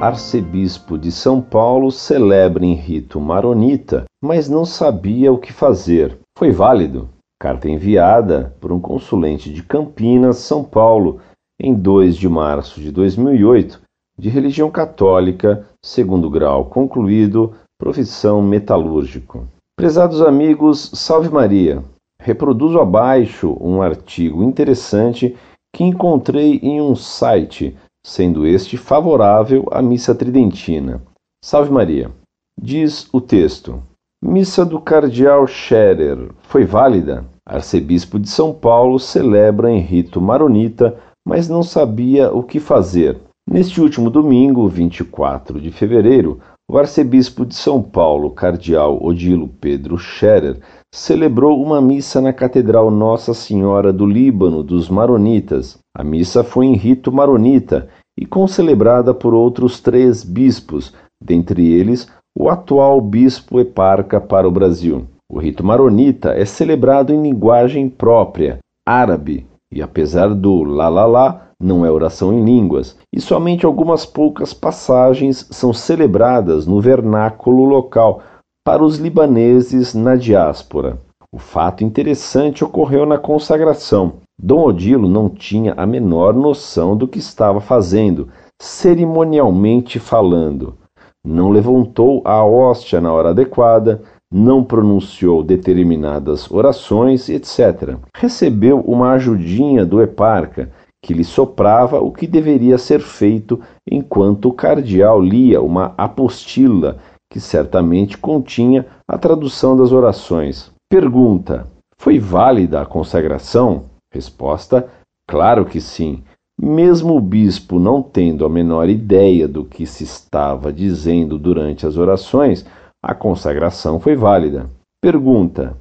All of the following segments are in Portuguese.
arcebispo de São Paulo celebra em rito maronita, mas não sabia o que fazer. Foi válido? Carta enviada por um consulente de Campinas, São Paulo, em 2 de março de 2008, de religião católica, segundo grau concluído, profissão metalúrgico. Prezados amigos, salve Maria! Reproduzo abaixo um artigo interessante que encontrei em um site, sendo este favorável à missa tridentina. Salve Maria! Diz o texto. Missa do Cardeal Scherer foi válida? Arcebispo de São Paulo celebra em rito maronita, mas não sabia o que fazer. Neste último domingo, 24 de fevereiro, o arcebispo de São Paulo, cardeal Odilo Pedro Scherer, celebrou uma missa na Catedral Nossa Senhora do Líbano dos Maronitas. A missa foi em rito maronita e concelebrada por outros três bispos, dentre eles o atual bispo eparca para o Brasil. O rito maronita é celebrado em linguagem própria, árabe, e apesar do lá lá lá, não é oração em línguas, e somente algumas poucas passagens são celebradas no vernáculo local para os libaneses na diáspora. O fato interessante ocorreu na consagração. Dom Odilo não tinha a menor noção do que estava fazendo, cerimonialmente falando. Não levantou a hóstia na hora adequada, não pronunciou determinadas orações, etc. Recebeu uma ajudinha do eparca, que lhe soprava o que deveria ser feito enquanto o cardeal lia uma apostila que certamente continha a tradução das orações. Pergunta: Foi válida a consagração? Resposta: Claro que sim. Mesmo o bispo não tendo a menor ideia do que se estava dizendo durante as orações, a consagração foi válida. Pergunta: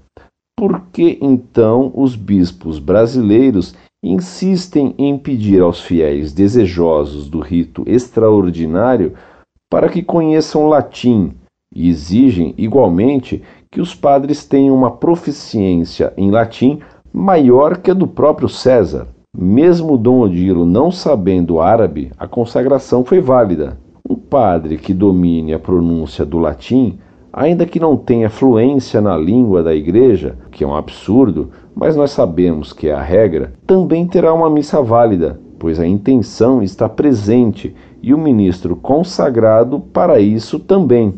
Por que então os bispos brasileiros insistem em pedir aos fiéis desejosos do rito extraordinário para que conheçam latim e exigem, igualmente, que os padres tenham uma proficiência em latim maior que a do próprio César. Mesmo Dom Odilo não sabendo árabe, a consagração foi válida. Um padre que domine a pronúncia do latim ainda que não tenha fluência na língua da igreja, que é um absurdo, mas nós sabemos que é a regra, também terá uma missa válida, pois a intenção está presente e o ministro consagrado para isso também.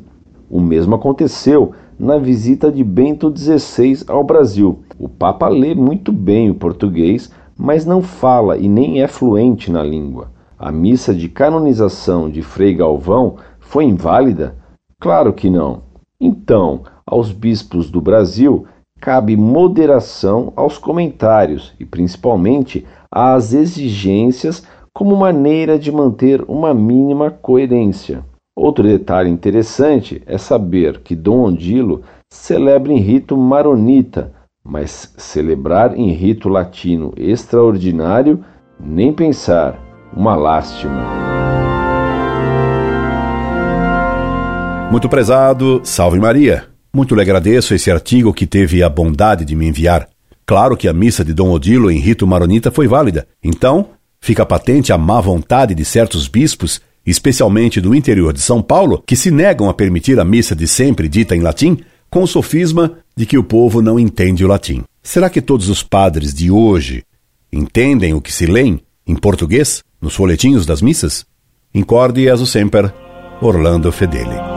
O mesmo aconteceu na visita de Bento XVI ao Brasil. O Papa lê muito bem o português, mas não fala e nem é fluente na língua. A missa de canonização de Frei Galvão foi inválida? Claro que não. Então, aos bispos do Brasil cabe moderação aos comentários e, principalmente, às exigências como maneira de manter uma mínima coerência. Outro detalhe interessante é saber que Dom Odilo celebra em rito maronita, mas celebrar em rito latino extraordinário, nem pensar. Uma lástima. Muito prezado, salve Maria. Muito lhe agradeço esse artigo que teve a bondade de me enviar. Claro que a missa de Dom Odilo em rito maronita foi válida. Então, fica patente a má vontade de certos bispos, especialmente do interior de São Paulo, que se negam a permitir a missa de sempre dita em latim, com o sofisma de que o povo não entende o latim. Será que todos os padres de hoje entendem o que se lê em português nos folhetinhos das missas? Incorde e sempre, Orlando Fedeli.